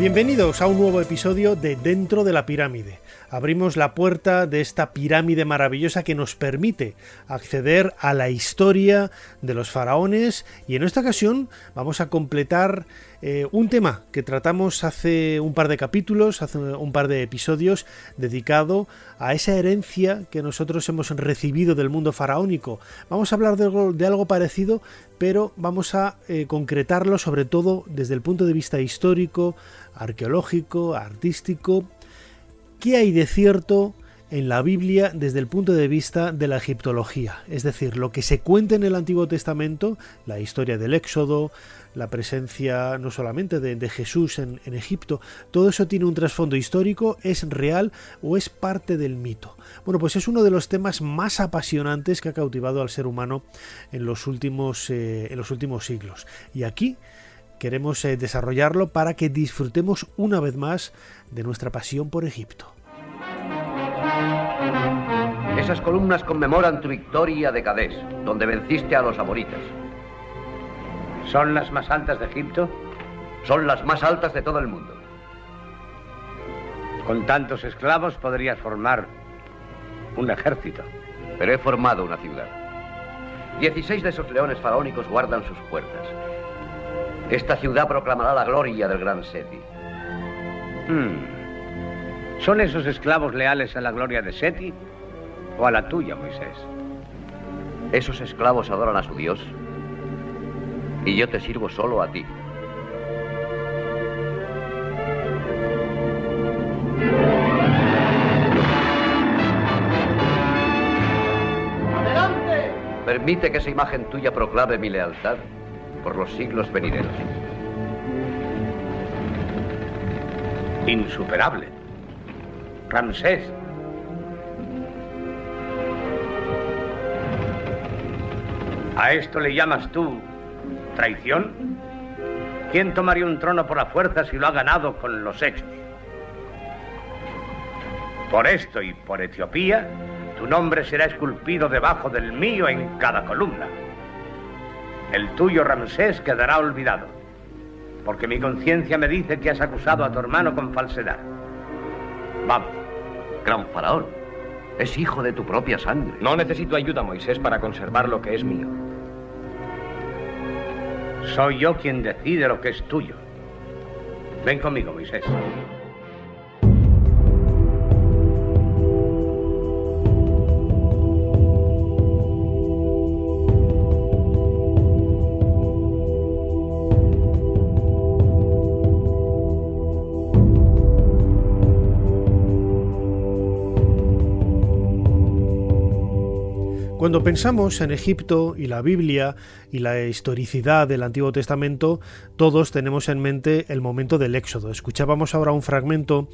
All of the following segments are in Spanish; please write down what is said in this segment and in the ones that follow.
Bienvenidos a un nuevo episodio de Dentro de la Pirámide. Abrimos la puerta de esta pirámide maravillosa que nos permite acceder a la historia de los faraones y en esta ocasión vamos a completar eh, un tema que tratamos hace un par de capítulos, hace un par de episodios dedicado a esa herencia que nosotros hemos recibido del mundo faraónico. Vamos a hablar de algo, parecido, pero vamos a eh, concretarlo sobre todo desde el punto de vista histórico, arqueológico, artístico. ¿Qué hay de cierto en la Biblia desde el punto de vista de la egiptología? Es decir, lo que se cuenta en el Antiguo Testamento, la historia del Éxodo, la presencia no solamente de, Jesús en, Egipto, todo eso tiene un trasfondo histórico, es real o es parte del mito. Bueno, pues es uno de los temas más apasionantes que ha cautivado al ser humano en los últimos, eh, en los últimos siglos. Y aquí queremos eh, desarrollarlo para que disfrutemos una vez más de nuestra pasión por Egipto. Esas columnas conmemoran tu victoria de Cadés, donde venciste a los amoritas. ¿Son las más altas de Egipto? Son las más altas de todo el mundo. Con tantos esclavos podrías formar un ejército. Pero he formado una ciudad. Dieciséis de esos leones faraónicos guardan sus puertas. Esta ciudad proclamará la gloria del gran Seti. Hmm. ¿Son esos esclavos leales a la gloria de Seti o a la tuya, Moisés? Esos esclavos adoran a su Dios y yo te sirvo solo a ti. ¡Adelante! Permite que esa imagen tuya proclame mi lealtad por los siglos venideros. Insuperable. Ramsés. ¿A esto le llamas tú traición? ¿Quién tomaría un trono por la fuerza si lo ha ganado con los hechos? Por esto y por Etiopía, tu nombre será esculpido debajo del mío en cada columna. El tuyo, Ramsés, quedará olvidado, porque mi conciencia me dice que has acusado a tu hermano con falsedad. Vamos. Gran faraón, es hijo de tu propia sangre. No necesito ayuda, Moisés, para conservar lo que es mío. Soy yo quien decide lo que es tuyo. Ven conmigo, Moisés. Cuando pensamos en Egipto y la Biblia y la historicidad del Antiguo Testamento, todos tenemos en mente el momento del Éxodo. Escuchábamos ahora un fragmento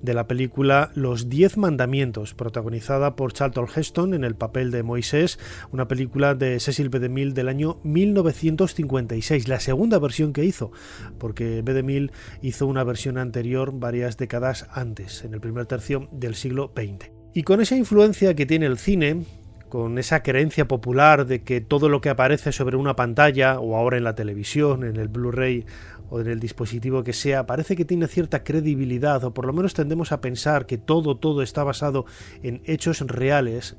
de la película Los Diez Mandamientos, protagonizada por Charlton Heston en el papel de Moisés, una película de Cecil B. DeMille del año 1956, la segunda versión que hizo, porque B. DeMille hizo una versión anterior varias décadas antes, en el primer tercio del siglo XX. Y con esa influencia que tiene el cine, con esa creencia popular de que todo lo que aparece sobre una pantalla o ahora en la televisión, en el Blu-ray o en el dispositivo que sea, parece que tiene cierta credibilidad o por lo menos tendemos a pensar que todo, todo está basado en hechos reales.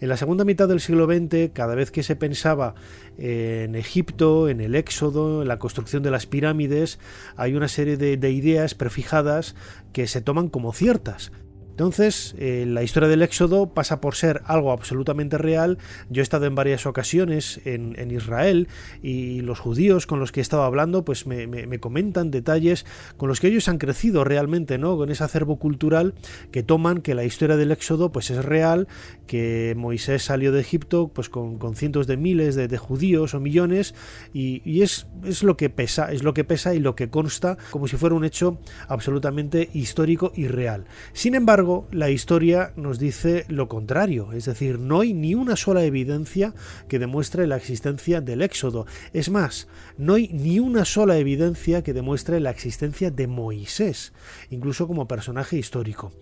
En la segunda mitad del siglo XX, cada vez que se pensaba en Egipto, en el Éxodo, en la construcción de las pirámides, hay una serie de, de ideas prefijadas que se toman como ciertas Entonces, eh, la historia del Éxodo pasa por ser algo absolutamente real. Yo he estado en varias ocasiones en, Israel y los judíos con los que he estado hablando, pues me, comentan detalles con los que ellos han crecido realmente, ¿no? Con ese acervo cultural que toman que la historia del Éxodo, pues es real, que Moisés salió de Egipto, pues con, cientos de miles de, judíos o millones y, es, es lo que pesa, es lo que pesa y lo que consta como si fuera un hecho absolutamente histórico y real. Sin embargo la historia nos dice lo contrario, es decir, no hay ni una sola evidencia que demuestre la existencia del Éxodo. Es más, no hay ni una sola evidencia que demuestre la existencia de Moisés, incluso como personaje histórico.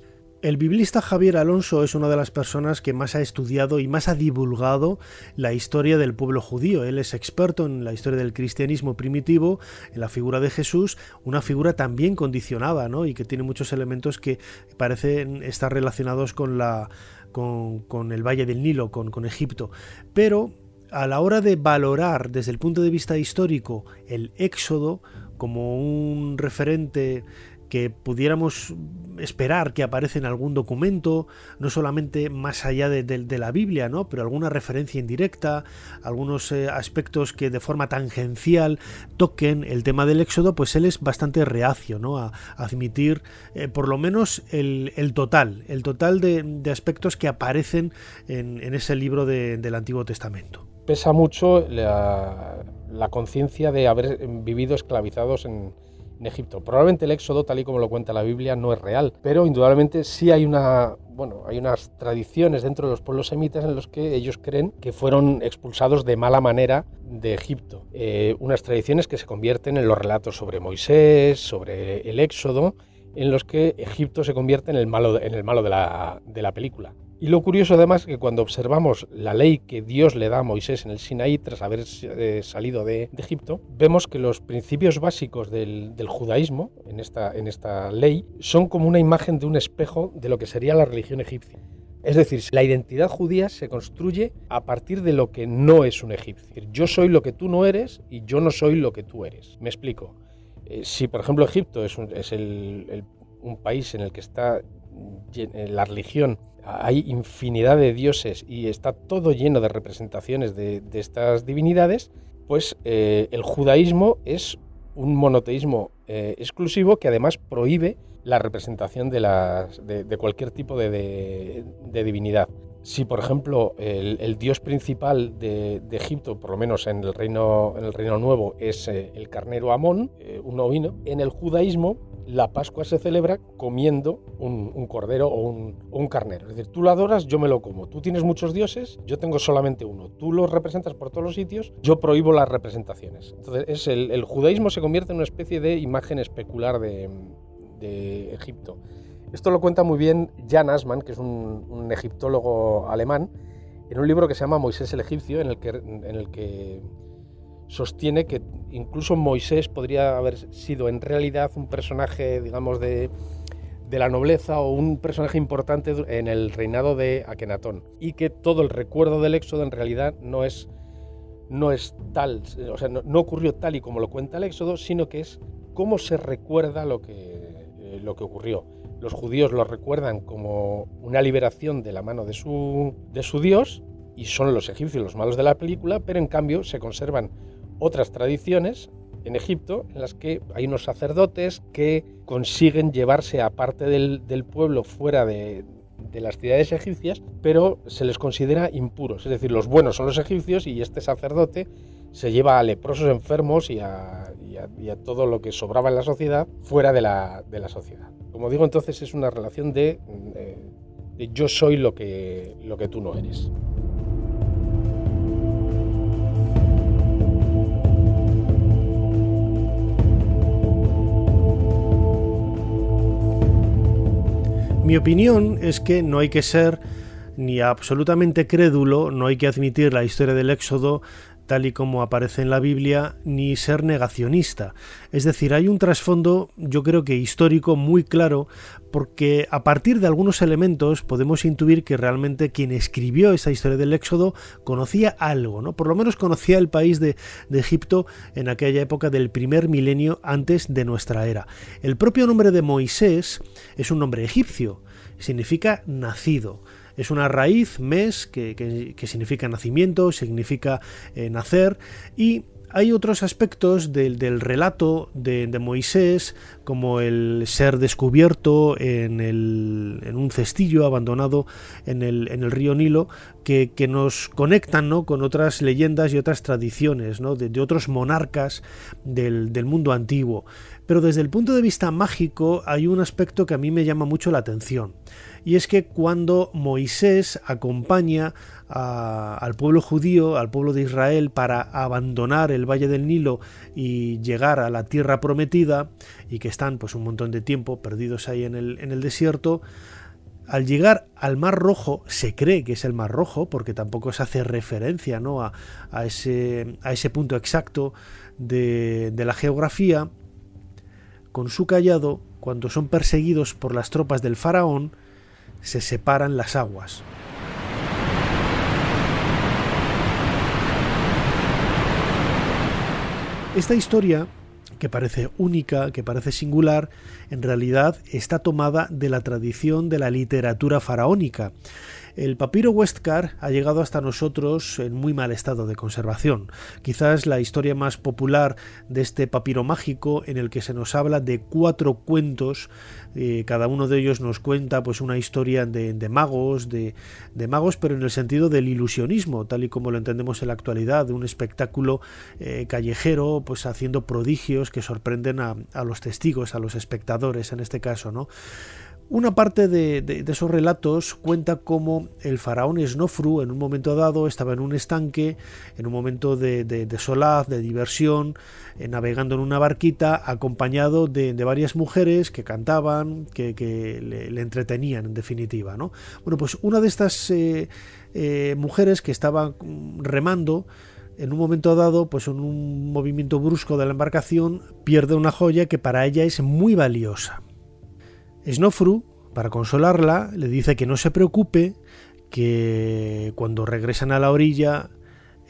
El biblista Javier Alonso es una de las personas que más ha estudiado y más ha divulgado la historia del pueblo judío. Él es experto en la historia del cristianismo primitivo, en la figura de Jesús, una figura también condicionada, ¿no? Y que tiene muchos elementos que parecen estar relacionados con la con, el Valle del Nilo, con, con Egipto. Pero a la hora de valorar desde el punto de vista histórico el Éxodo como un referente que pudiéramos esperar que aparece en algún documento, no solamente más allá de, la Biblia, ¿no? pero alguna referencia indirecta, algunos eh, aspectos que de forma tangencial toquen el tema del éxodo, pues él es bastante reacio ¿no? a, admitir eh, por lo menos el, total, el total de, aspectos que aparecen en, ese libro del Antiguo Testamento. Pesa mucho la, la conciencia de haber vivido esclavizados en, en Egipto. Probablemente el éxodo, tal y como lo cuenta la Biblia, no es real, pero indudablemente sí hay una bueno, hay unas tradiciones dentro de los pueblos semitas en los que ellos creen que fueron expulsados de mala manera de Egipto. Eh, unas tradiciones que se convierten en los relatos sobre Moisés, sobre el Éxodo, en los que Egipto se convierte en el malo, en el malo de, la, de la película. Y lo curioso además es que cuando observamos la ley que Dios le da a Moisés en el Sinaí tras haber eh, salido de, Egipto, vemos que los principios básicos del, judaísmo en esta, ley son como una imagen de un espejo de lo que sería la religión egipcia. Es decir, la identidad judía se construye a partir de lo que no es un egipcio. Yo soy lo que tú no eres y yo no soy lo que tú eres. Me explico. Eh, si, por ejemplo, Egipto es, un, es un país en el que está la religión hay infinidad de dioses y está todo lleno de representaciones de, estas divinidades, pues eh, el judaísmo es un monoteísmo eh, exclusivo que además prohíbe la representación de, cualquier tipo de, divinidad. Si, por ejemplo, el, dios principal de, Egipto, por lo menos en el Reino, el reino Nuevo, es eh, el carnero Amón, un ovino, en el judaísmo la Pascua se celebra comiendo un, cordero o un, carnero. Es decir, tú lo adoras, yo me lo como. Tú tienes muchos dioses, yo tengo solamente uno. Tú los representas por todos los sitios, yo prohíbo las representaciones. Entonces, es el, judaísmo se convierte en una especie de imagen especular de, Egipto. Esto lo cuenta muy bien Jan Asman, que es un, egiptólogo alemán, en un libro que se llama Moisés el egipcio, en el que, sostiene que incluso Moisés podría haber sido en realidad un personaje, digamos, de, la nobleza o un personaje importante en el reinado de Akenatón y que todo el recuerdo del éxodo en realidad no es, no es tal, o sea, no, ocurrió tal y como lo cuenta el éxodo, sino que es cómo se recuerda lo que, eh, lo que ocurrió. Los judíos lo recuerdan como una liberación de la mano de su, de su Dios y son los egipcios los malos de la película, pero en cambio se conservan otras tradiciones en Egipto en las que hay unos sacerdotes que consiguen llevarse a parte del, pueblo fuera de, las ciudades egipcias, pero se les considera impuros. Es decir, los buenos son los egipcios y este sacerdote se lleva a leprosos enfermos y a, todo lo que sobraba en la sociedad fuera de la, sociedad. Como digo, entonces es una relación de, de yo soy lo que, lo que tú no eres. Mi opinión es que no hay que ser ni absolutamente crédulo, no hay que admitir la historia del Éxodo tal y como aparece en la Biblia, ni ser negacionista. Es decir, hay un trasfondo, yo creo que histórico, muy claro, porque a partir de algunos elementos podemos intuir que realmente quien escribió esa historia del Éxodo conocía algo, ¿no? Por lo menos conocía el país de, de Egipto en aquella época del primer milenio antes de nuestra era. El propio nombre de Moisés es un nombre egipcio significa nacido. Es una raíz, mes, que, significa nacimiento, significa eh, nacer, y hay otros aspectos del, relato de, Moisés, como el ser descubierto en, un cestillo abandonado en el, río Nilo, que, nos conectan ¿no? con otras leyendas y otras tradiciones ¿no? de, otros monarcas del, del mundo antiguo. Pero desde el punto de vista mágico hay un aspecto que a mí me llama mucho la atención y es que cuando Moisés acompaña al pueblo judío, al pueblo de Israel, para abandonar el valle del Nilo y llegar a la tierra prometida, y que están pues un montón de tiempo perdidos ahí en el, desierto, al llegar al Mar Rojo, se cree que es el Mar Rojo, porque tampoco se hace referencia ¿no? a, ese, a ese punto exacto de la geografía, con su callado, cuando son perseguidos por las tropas del faraón, se separan las aguas. Esta historia, que parece única, que parece singular, en realidad está tomada de la tradición de la literatura faraónica el papiro Westcar ha llegado hasta nosotros en muy mal estado de conservación. Quizás la historia más popular de este papiro mágico en el que se nos habla de cuatro cuentos, eh, cada uno de ellos nos cuenta pues una historia de, magos, de, magos, pero en el sentido del ilusionismo, tal y como lo entendemos en la actualidad, de un espectáculo eh, callejero, pues haciendo prodigios que sorprenden a, a los testigos, a los espectadores en este caso, ¿no? Una parte de, esos relatos cuenta cómo el faraón Snofru en un momento dado estaba en un estanque, en un momento de, de solaz, de diversión, eh, navegando en una barquita acompañado de, varias mujeres que cantaban, que, le, entretenían en definitiva. ¿no? Bueno, pues una de estas eh, eh, mujeres que estaba remando, en un momento dado, pues en un movimiento brusco de la embarcación, pierde una joya que para ella es muy valiosa. Snofru, para consolarla, le dice que no se preocupe, que cuando regresan a la orilla,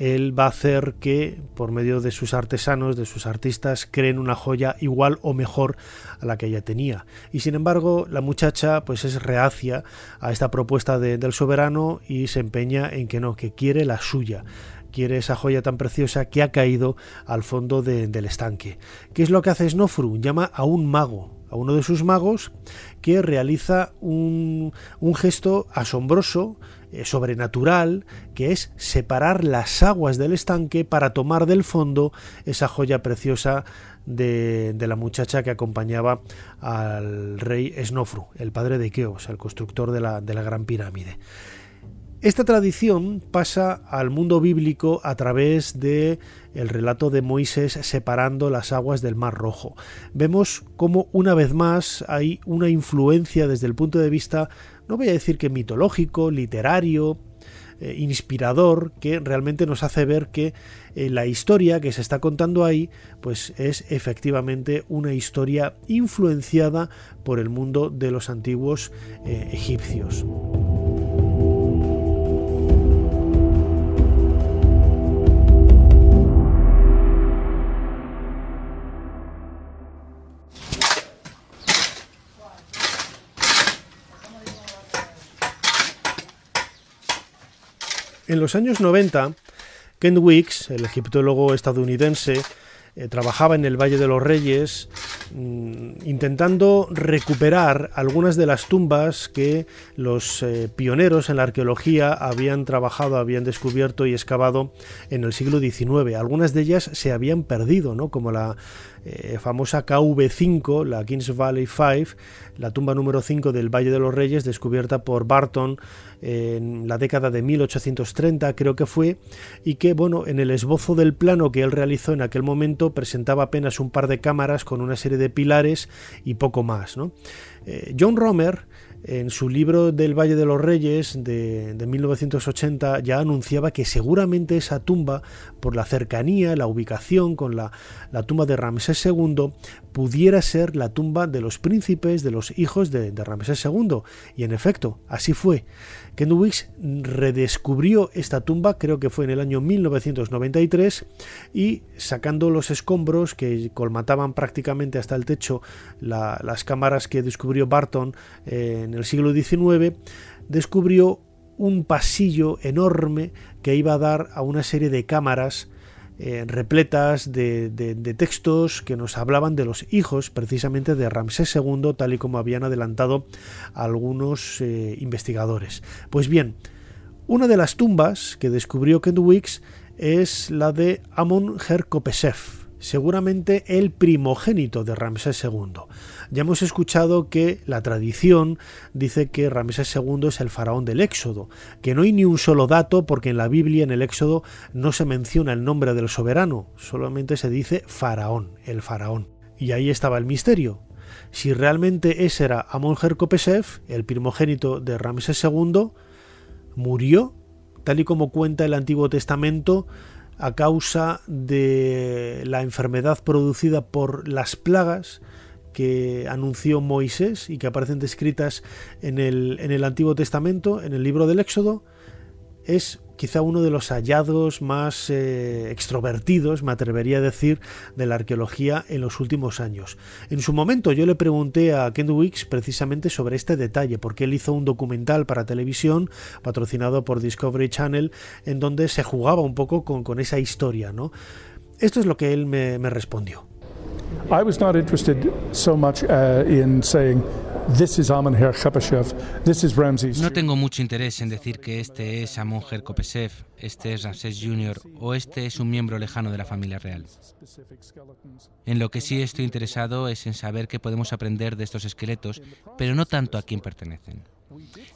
él va a hacer que, por medio de sus artesanos, de sus artistas, creen una joya igual o mejor a la que ella tenía. Y sin embargo, la muchacha pues es reacia a esta propuesta del soberano y se empeña en que no, que quiere la suya quiere esa joya tan preciosa que ha caído al fondo del estanque. ¿Qué es lo que hace Snofru? Llama a un mago, a uno de sus magos, que realiza un, gesto asombroso, eh, sobrenatural, que es separar las aguas del estanque para tomar del fondo esa joya preciosa de, la muchacha que acompañaba al rey Snofru, el padre de Keops, el constructor de la, de la Gran Pirámide. Esta tradición pasa al mundo bíblico a través de el relato de Moisés separando las aguas del Mar Rojo. Vemos cómo una vez más hay una influencia desde el punto de vista, no voy a decir que mitológico, literario, eh, inspirador, que realmente nos hace ver que eh, la historia que se está contando ahí, pues es efectivamente una historia influenciada por el mundo de los antiguos eh, egipcios. En los años 90, Ken Weeks, el egiptólogo estadounidense, eh, trabajaba en el Valle de los Reyes intentando recuperar algunas de las tumbas que los eh, pioneros en la arqueología habían trabajado, habían descubierto y excavado en el siglo XIX. Algunas de ellas se habían perdido, ¿no? como la eh, famosa KV5, la Kings Valley 5, la tumba número 5 del Valle de los Reyes, descubierta por Barton en la década de 1830, creo que fue, y que, bueno, en el esbozo del plano que él realizó en aquel momento presentaba apenas un par de cámaras con una serie de pilares y poco más. ¿no? Eh, John Romer en su libro del Valle de los Reyes de, 1980 ya anunciaba que seguramente esa tumba, por la cercanía, la ubicación con la, tumba de Ramsés II, pudiera ser la tumba de los príncipes, de los hijos de, de Ramsés II. Y en efecto, así fue. Kendwicks redescubrió esta tumba, creo que fue en el año 1993, y sacando los escombros que colmataban prácticamente hasta el techo las cámaras que descubrió Barton en en el siglo XIX, descubrió un pasillo enorme que iba a dar a una serie de cámaras eh, repletas de, textos que nos hablaban de los hijos precisamente de Ramsés II, tal y como habían adelantado algunos eh, investigadores. Pues bien, una de las tumbas que descubrió Kent Weeks es la de Amon Herkopeshev, seguramente el primogénito de Ramsés II. Ya hemos escuchado que la tradición dice que Ramsés II es el faraón del Éxodo, que no hay ni un solo dato porque en la Biblia, en el Éxodo, no se menciona el nombre del soberano, solamente se dice faraón, el faraón. Y ahí estaba el misterio. Si realmente ese era Amon Herkopeshev, el primogénito de Ramsés II, murió, tal y como cuenta el Antiguo Testamento, a causa de la enfermedad producida por las plagas que anunció Moisés y que aparecen descritas en el, en el Antiguo Testamento, en el libro del Éxodo, es quizá uno de los hallazgos más eh, extrovertidos, me atrevería a decir, de la arqueología en los últimos años. En su momento yo le pregunté a Ken Wicks precisamente sobre este detalle, porque él hizo un documental para televisión patrocinado por Discovery Channel en donde se jugaba un poco con, esa historia. ¿no? Esto es lo que él me, me respondió. I was not interested so much uh, in saying this is Amenher Khepeshev, this is Ramses. No tengo mucho interés en decir que este es Amonher Kopeshev, este es Ramsés Jr. o este es un miembro lejano de la familia real. En lo que sí estoy interesado es en saber qué podemos aprender de estos esqueletos, pero no tanto a quién pertenecen.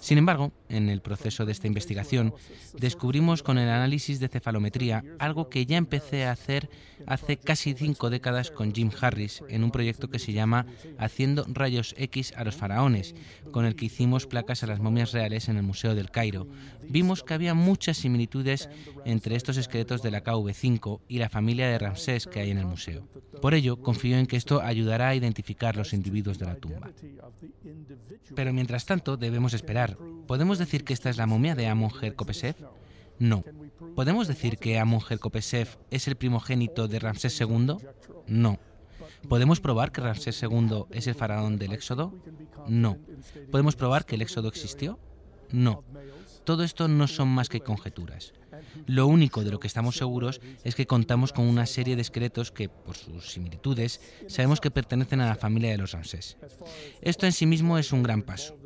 Sin embargo, en el proceso de esta investigación, descubrimos con el análisis de cefalometría algo que ya empecé a hacer hace casi cinco décadas con Jim Harris en un proyecto que se llama Haciendo rayos X a los faraones, con el que hicimos placas a las momias reales en el Museo del Cairo. Vimos que había muchas similitudes entre estos esqueletos de la KV5 y la familia de Ramsés que hay en el museo. Por ello, confío en que esto ayudará a identificar los individuos de la tumba. Pero mientras tanto, debemos esperar. ¿Podemos decir que esta es la momia de Amun-Her Kopesev? No. ¿Podemos decir que Amun-Her Kopesev es el primogénito de Ramsés II? No. ¿Podemos probar que Ramsés II es el faraón del Éxodo? No. ¿Podemos probar que el Éxodo existió? No. Todo esto no son más que conjeturas. Lo único de lo que estamos seguros es que contamos con una serie de esqueletos que, por sus similitudes, sabemos que pertenecen a la familia de los Ramsés. Esto en sí mismo es un gran paso.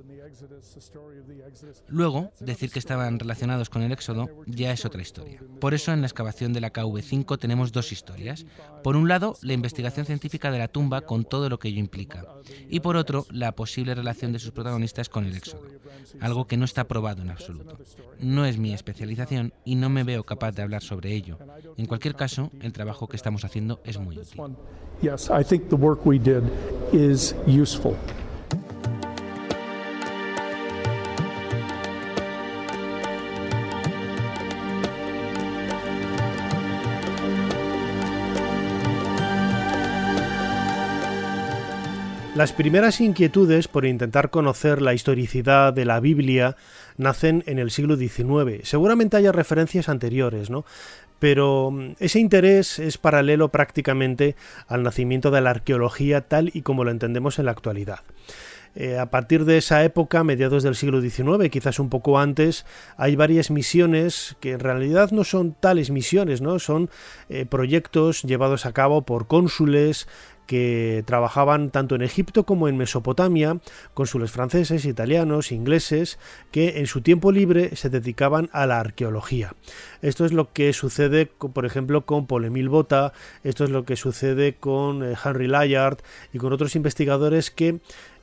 Luego, decir que estaban relacionados con el Éxodo ya es otra historia. Por eso en la excavación de la KV5 tenemos dos historias. Por un lado, la investigación científica de la tumba con todo lo que ello implica. Y por otro, la posible relación de sus protagonistas con el Éxodo. Algo que no está probado en absoluto. No es mi especialización y no me veo capaz de hablar sobre ello. En cualquier caso, el trabajo que estamos haciendo es muy útil. Las primeras inquietudes por intentar conocer la historicidad de la Biblia nacen en el siglo XIX. Seguramente haya referencias anteriores, ¿no? Pero mm, ese interés es paralelo prácticamente al nacimiento de la arqueología tal y como lo entendemos en la actualidad. Eh, a partir de esa época, mediados del siglo XIX, quizás un poco antes, hay varias misiones que en realidad no son tales misiones, ¿no? Son eh, proyectos llevados a cabo por cónsules que trabajaban tanto en Egipto como en Mesopotamia, cónsules franceses, italianos, ingleses, que en su tiempo libre se dedicaban a la arqueología. Esto es lo que sucede, por ejemplo, con Paul Emile Botta, esto es lo que sucede con eh, Henry Layard y con otros investigadores que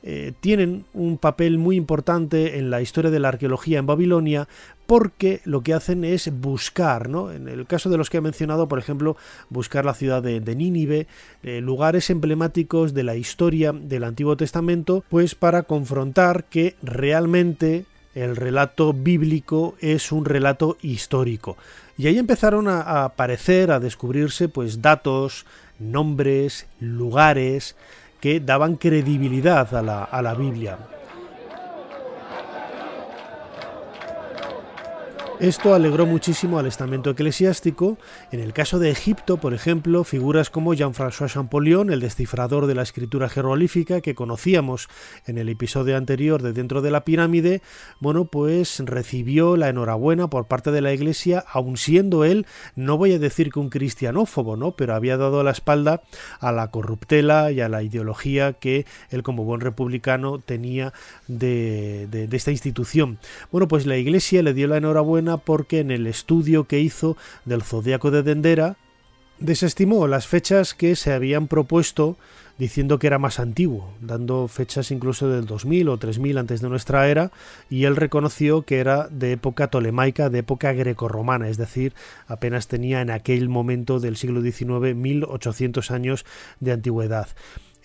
eh, tienen un papel muy importante en la historia de la arqueología en Babilonia porque lo que hacen es buscar, ¿no? en el caso de los que he mencionado, por ejemplo, buscar la ciudad de, Nínive, eh, lugares emblemáticos de la historia del Antiguo Testamento, pues para confrontar que realmente el relato bíblico es un relato histórico. Y ahí empezaron a, aparecer, a descubrirse, pues datos, nombres, lugares, que daban credibilidad a la, a la Biblia. Esto alegró muchísimo al estamento eclesiástico. En el caso de Egipto, por ejemplo, figuras como Jean-François Champollion, el descifrador de la escritura jeroglífica que conocíamos en el episodio anterior de Dentro de la Pirámide, bueno, pues recibió la enhorabuena por parte de la Iglesia, aun siendo él, no voy a decir que un cristianófobo, ¿no? Pero había dado la espalda a la corruptela y a la ideología que él como buen republicano tenía de, de esta institución. Bueno, pues la Iglesia le dio la enhorabuena porque en el estudio que hizo del zodiaco de Dendera desestimó las fechas que se habían propuesto diciendo que era más antiguo, dando fechas incluso del 2000 o 3000 antes de nuestra era, y él reconoció que era de época tolemaica, de época grecorromana, es decir, apenas tenía en aquel momento del siglo XIX 1800 años de antigüedad.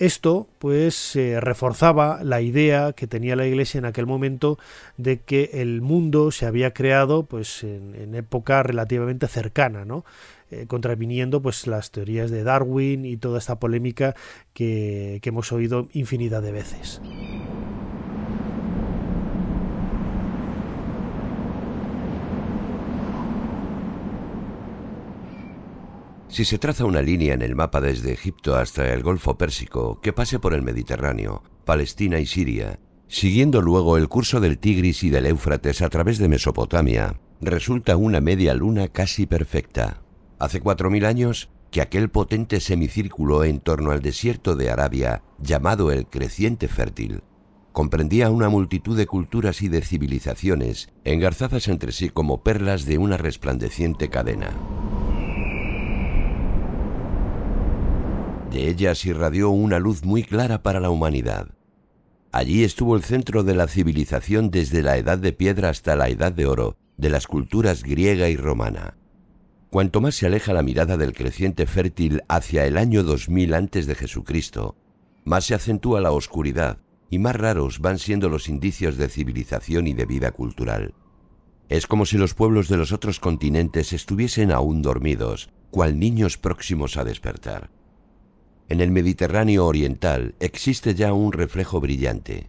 Esto pues reforzaba la idea que tenía la Iglesia en aquel momento de que el mundo se había creado pues en, época relativamente cercana, ¿no? Eh, contraviniendo pues las teorías de Darwin y toda esta polémica que, que hemos oído infinidad de veces. Si se traza una línea en el mapa desde Egipto hasta el Golfo Pérsico que pase por el Mediterráneo, Palestina y Siria, siguiendo luego el curso del Tigris y del Éufrates a través de Mesopotamia, resulta una media luna casi perfecta. Hace cuatro mil años que aquel potente semicírculo en torno al desierto de Arabia, llamado el Creciente Fértil, comprendía una multitud de culturas y de civilizaciones engarzadas entre sí como perlas de una resplandeciente cadena. De ellas irradió una luz muy clara para la humanidad. Allí estuvo el centro de la civilización desde la edad de piedra hasta la edad de oro, de las culturas griega y romana. Cuanto más se aleja la mirada del creciente fértil hacia el año 2000 antes de Jesucristo, más se acentúa la oscuridad y más raros van siendo los indicios de civilización y de vida cultural. Es como si los pueblos de los otros continentes estuviesen aún dormidos, cual niños próximos a despertar. En el Mediterráneo oriental existe ya un reflejo brillante.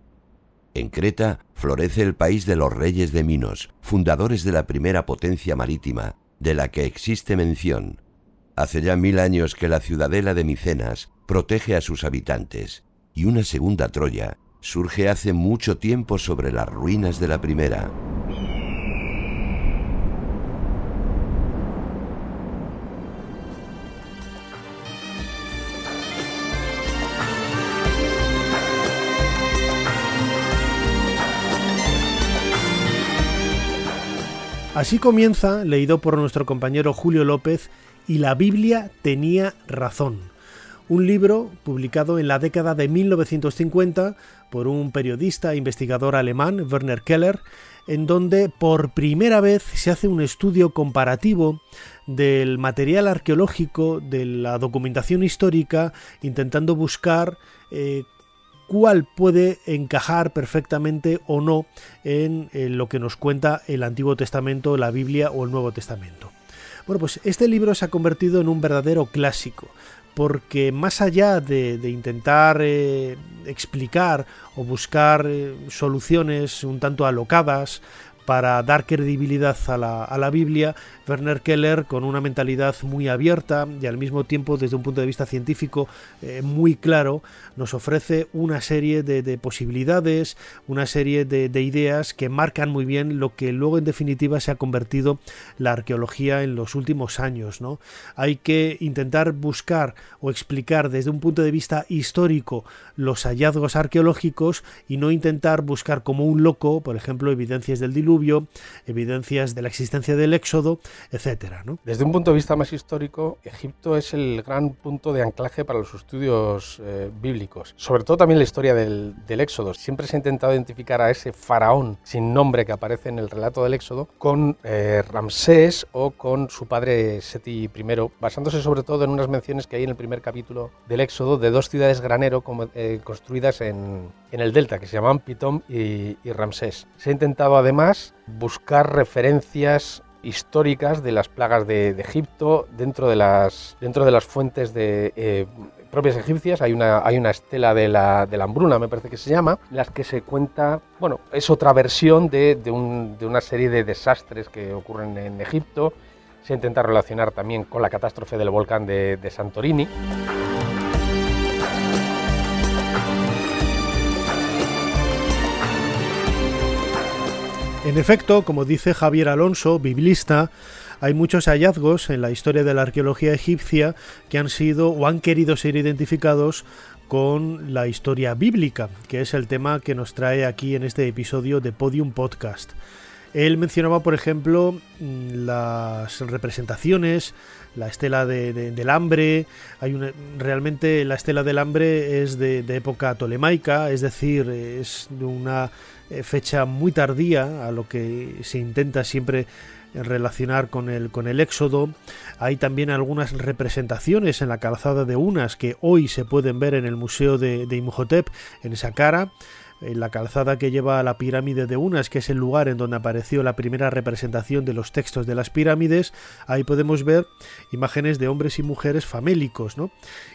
En Creta florece el país de los reyes de Minos, fundadores de la primera potencia marítima, de la que existe mención. Hace ya mil años que la ciudadela de Micenas protege a sus habitantes, y una segunda Troya surge hace mucho tiempo sobre las ruinas de la primera. Así comienza, leído por nuestro compañero Julio López, y la Biblia tenía razón. Un libro publicado en la década de 1950 por un periodista e investigador alemán, Werner Keller, en donde por primera vez se hace un estudio comparativo del material arqueológico, de la documentación histórica, intentando buscar eh, cuál puede encajar perfectamente o no en, lo que nos cuenta el Antiguo Testamento, la Biblia o el Nuevo Testamento. Bueno, pues este libro se ha convertido en un verdadero clásico, porque más allá de, intentar eh, explicar o buscar eh, soluciones un tanto alocadas para dar credibilidad a la, a la, Biblia, Werner Keller, con una mentalidad muy abierta y al mismo tiempo desde un punto de vista científico eh, muy claro, nos ofrece una serie de, posibilidades, una serie de, ideas que marcan muy bien lo que luego en definitiva se ha convertido la arqueología en los últimos años. ¿no? Hay que intentar buscar o explicar desde un punto de vista histórico los hallazgos arqueológicos y no intentar buscar como un loco, por ejemplo, evidencias del diluvio, evidencias de la existencia del éxodo, etcétera. Desde un punto de vista más histórico, Egipto es el gran punto de anclaje para los estudios eh, bíblicos, sobre todo también la historia del, Éxodo. Siempre se ha intentado identificar a ese faraón sin nombre que aparece en el relato del Éxodo con eh, Ramsés o con su padre Seti I, basándose sobre todo en unas menciones que hay en el primer capítulo del Éxodo de dos ciudades granero eh, construidas en, el delta, que se llamaban Pitom y, y Ramsés. Se ha intentado además buscar referencias históricas de las plagas de, Egipto dentro de las, dentro de las fuentes de, eh, propias egipcias. Hay una, hay una estela de la, de la hambruna, me parece que se llama, en las que se cuenta, bueno, es otra versión de, de, un, de una serie de desastres que ocurren en Egipto. Se intenta relacionar también con la catástrofe del volcán de, de Santorini. En efecto, como dice Javier Alonso, biblista, hay muchos hallazgos en la historia de la arqueología egipcia que han sido o han querido ser identificados con la historia bíblica, que es el tema que nos trae aquí en este episodio de Podium Podcast. Él mencionaba, por ejemplo, mm, las representaciones, la estela del hambre. Hay una, realmente la estela del hambre es de, de, época tolemaica, es decir, es de una fecha muy tardía a lo que se intenta siempre relacionar con el, con el éxodo. Hay también algunas representaciones en la calzada de Unas que hoy se pueden ver en el Museo de, Imhotep, en esa cara en la calzada que lleva a la pirámide de Unas, que es el lugar en donde apareció la primera representación de los textos de las pirámides, ahí podemos ver imágenes de hombres y mujeres famélicos, ¿no?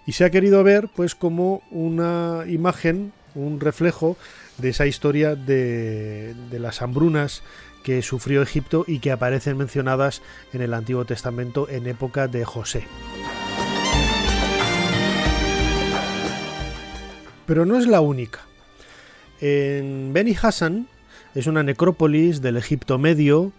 Y se ha querido ver pues como una imagen, un reflejo de esa historia de, las hambrunas que sufrió Egipto y que aparecen mencionadas en el Antiguo Testamento en época de José. Pero no es la única. En Beni Hassan es una necrópolis del Egipto Medio,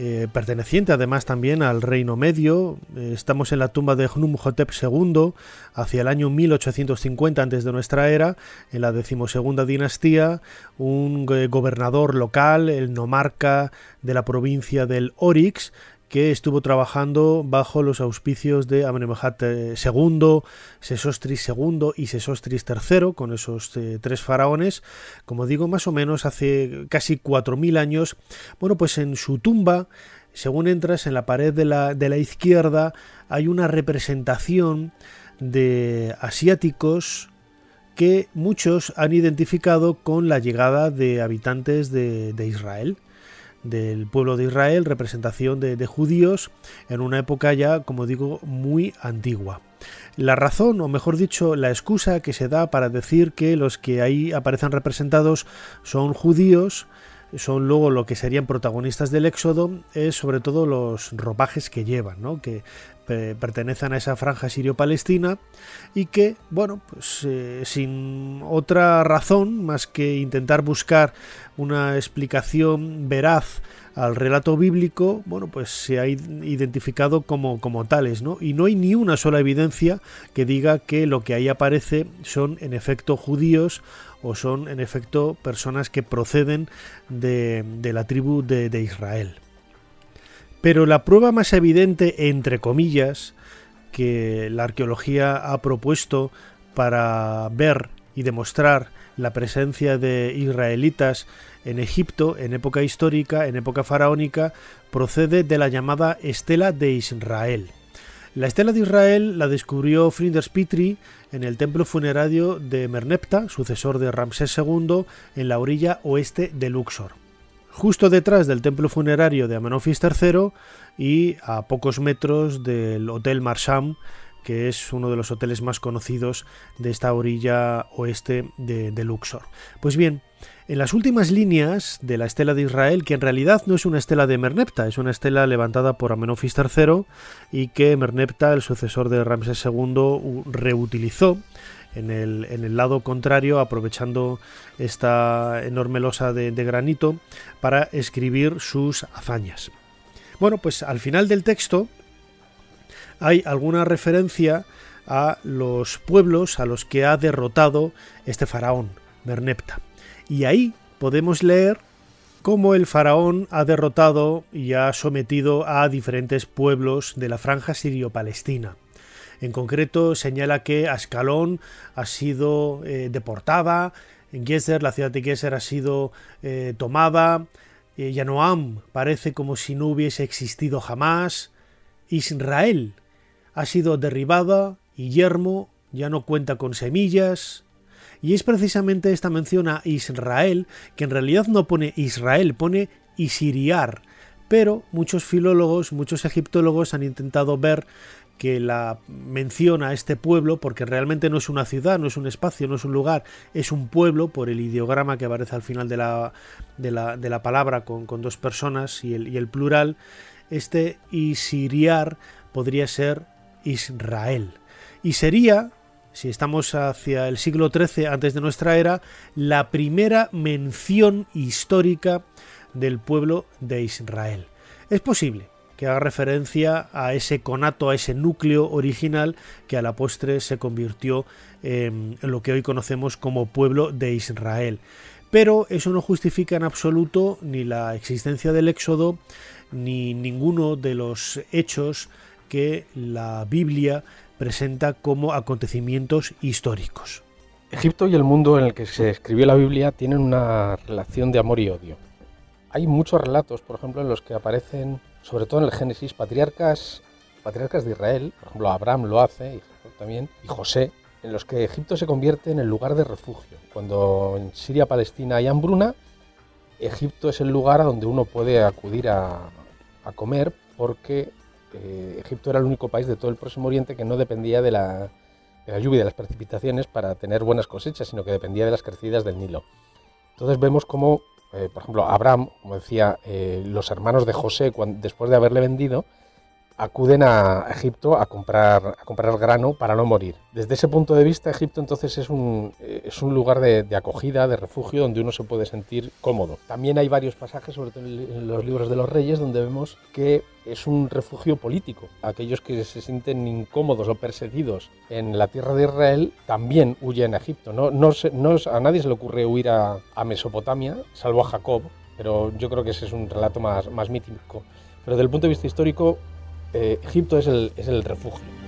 eh, perteneciente además también al Reino Medio. Eh, estamos en la tumba de Hnumhotep II, hacia el año 1850 antes de nuestra era, en la decimosegunda dinastía, un eh, gobernador local, el nomarca de la provincia del Orix, que estuvo trabajando bajo los auspicios de Amenemhat II, Sesostris II y Sesostris III, con esos eh, tres faraones, como digo, más o menos hace casi 4.000 años. Bueno, pues en su tumba, según entras en la pared de la, izquierda, hay una representación de asiáticos que muchos han identificado con la llegada de habitantes de Israel del pueblo de Israel, representación de, judíos en una época ya, como digo, muy antigua. La razón, o mejor dicho, la excusa que se da para decir que los que ahí aparecen representados son judíos, son luego lo que serían protagonistas del éxodo, es sobre todo los ropajes que llevan, ¿no? que pertenecen a esa franja sirio-palestina y que, bueno, pues eh, sin otra razón más que intentar buscar una explicación veraz al relato bíblico, bueno, pues se ha identificado como, como tales, ¿no? Y no hay ni una sola evidencia que diga que lo que ahí aparece son en efecto judíos o son en efecto personas que proceden de, de la tribu de, de Israel. Pero la prueba más evidente, entre comillas, que la arqueología ha propuesto para ver y demostrar la presencia de israelitas en Egipto en época histórica, en época faraónica, procede de la llamada Estela de Israel. La estela de Israel la descubrió Flinders Petrie en el templo funerario de Merneptah, sucesor de Ramsés II, en la orilla oeste de Luxor justo detrás del templo funerario de Amenofis III y a pocos metros del Hotel Marcham, que es uno de los hoteles más conocidos de esta orilla oeste de, de, Luxor. Pues bien, en las últimas líneas de la estela de Israel, que en realidad no es una estela de Merneptah, es una estela levantada por Amenofis III y que Merneptah, el sucesor de Ramsés II, reutilizó en el, en el lado contrario, aprovechando esta enorme losa de, de granito para escribir sus hazañas. Bueno, pues al final del texto hay alguna referencia a los pueblos a los que ha derrotado este faraón, Merneptah. Y ahí podemos leer cómo el faraón ha derrotado y ha sometido a diferentes pueblos de la franja sirio-palestina. En concreto, señala que Ascalón ha sido eh, deportada, en Geser, la ciudad de Geser ha sido eh, tomada, eh, Yanoam parece como si no hubiese existido jamás, Israel ha sido derribada y Yermo ya no cuenta con semillas, y es precisamente esta mención a Israel, que en realidad no pone Israel, pone Isiriar, pero muchos filólogos, muchos egiptólogos han intentado ver que la menciona a este pueblo, porque realmente no es una ciudad, no es un espacio, no es un lugar, es un pueblo, por el ideograma que aparece al final de la, de la, palabra con, dos personas y el, y el plural, este Isiriar podría ser Israel. Y sería, si estamos hacia el siglo XIII antes de nuestra era, la primera mención histórica del pueblo de Israel. Es posible que haga referencia a ese conato, a ese núcleo original que a la postre se convirtió en lo que hoy conocemos como pueblo de Israel. Pero eso no justifica en absoluto ni la existencia del Éxodo, ni ninguno de los hechos que la Biblia presenta como acontecimientos históricos. Egipto y el mundo en el que se escribió la Biblia tienen una relación de amor y odio. Hay muchos relatos, por ejemplo, en los que aparecen, sobre todo en el Génesis, patriarcas, patriarcas de Israel, por ejemplo, Abraham lo hace, y también, y José, en los que Egipto se convierte en el lugar de refugio. Cuando en Siria-Palestina hay hambruna, Egipto es el lugar a donde uno puede acudir a, comer porque eh, Egipto era el único país de todo el Próximo Oriente que no dependía de la, lluvia y de las precipitaciones para tener buenas cosechas, sino que dependía de las crecidas del Nilo. Entonces vemos como, eh, por ejemplo, Abraham, como decía, eh, los hermanos de José, después de haberle vendido, acuden a Egipto a comprar, a comprar grano para no morir. Desde ese punto de vista, Egipto entonces es un, es un lugar de, acogida, de refugio, donde uno se puede sentir cómodo. También hay varios pasajes, sobre todo en los libros de los reyes, donde vemos que es un refugio político. Aquellos que se sienten incómodos o perseguidos en la tierra de Israel también huyen a Egipto. No, no, no a nadie se le ocurre huir a, a, Mesopotamia, salvo a Jacob, pero yo creo que ese es un relato más, más mítico. Pero desde el punto de vista histórico, eh, Egipto es el, es el refugio.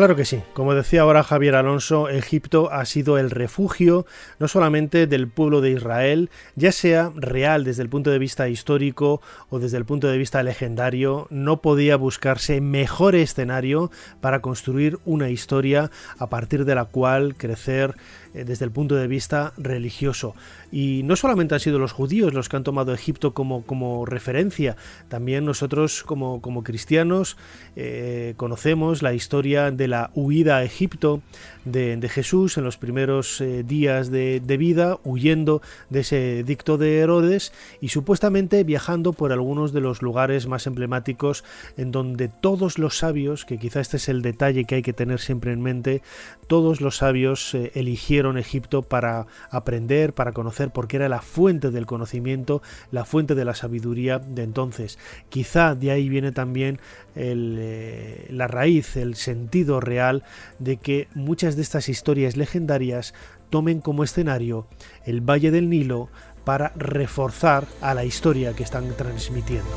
Claro que sí. Como decía ahora Javier Alonso, Egipto ha sido el refugio no solamente del pueblo de Israel, ya sea real desde el punto de vista histórico o desde el punto de vista legendario, no podía buscarse mejor escenario para construir una historia a partir de la cual crecer eh, desde el punto de vista religioso. Y no solamente han sido los judíos los que han tomado Egipto como, como referencia, también nosotros como, como cristianos eh, conocemos la historia de la huida a Egipto de, Jesús en los primeros eh, días de, vida, huyendo de ese dicto de Herodes y supuestamente viajando por algunos de los lugares más emblemáticos en donde todos los sabios, que quizá este es el detalle que hay que tener siempre en mente, todos los sabios eligieron Egipto para aprender, para conocer porque era la fuente del conocimiento, la fuente de la sabiduría de entonces. Quizá de ahí viene también eh, la raíz, el sentido real de que muchas de estas historias legendarias tomen como escenario el Valle del Nilo para reforzar a la historia que están transmitiendo.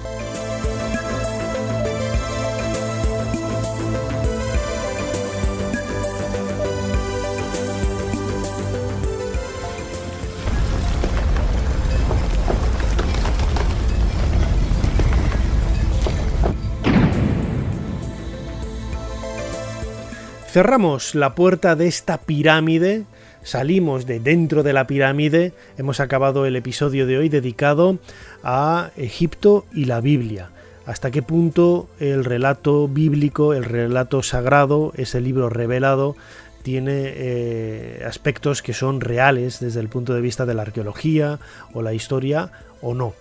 Cerramos la puerta de esta pirámide, salimos de dentro de la pirámide, hemos acabado el episodio de hoy dedicado a Egipto y la Biblia. Hasta qué punto el relato bíblico, el relato sagrado, ese libro revelado, tiene eh, aspectos que son reales desde el punto de vista de la arqueología o la historia o no.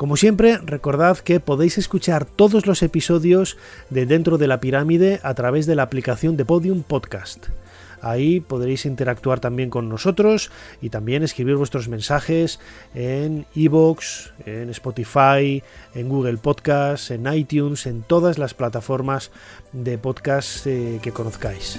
Como siempre, recordad que podéis escuchar todos los episodios de Dentro de la Pirámide a través de la aplicación de Podium Podcast. Ahí podréis interactuar también con nosotros y también escribir vuestros mensajes en iVoox, en Spotify, en Google Podcast, en iTunes, en todas las plataformas de podcast eh, que conozcáis.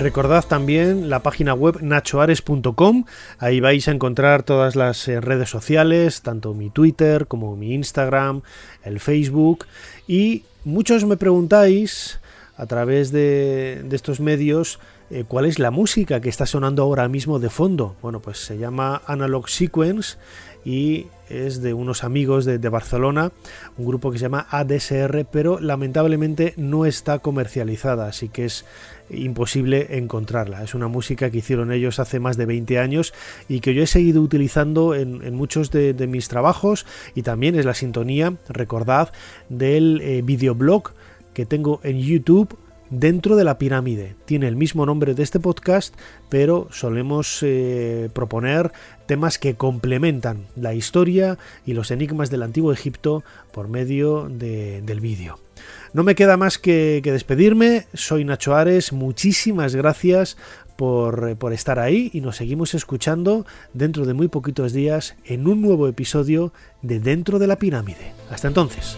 Recordad también la página web nachoares.com, ahí vais a encontrar todas las eh, redes sociales, tanto mi Twitter como mi Instagram, el Facebook y muchos me preguntáis a través de, estos medios eh, cuál es la música que está sonando ahora mismo de fondo. Bueno, pues se llama Analog Sequence y es de unos amigos de, Barcelona, un grupo que se llama ADSR, pero lamentablemente no está comercializada, así que es imposible encontrarla. Es una música que hicieron ellos hace más de 20 años y que yo he seguido utilizando en, muchos de, mis trabajos y también es la sintonía, recordad, del eh, videoblog que tengo en YouTube dentro de la pirámide. Tiene el mismo nombre de este podcast, pero solemos eh, proponer temas que complementan la historia y los enigmas del antiguo Egipto por medio del vídeo. No me queda más que, despedirme, soy Nacho Ares, muchísimas gracias por, por estar ahí y nos seguimos escuchando dentro de muy poquitos días en un nuevo episodio de Dentro de la Pirámide. Hasta entonces.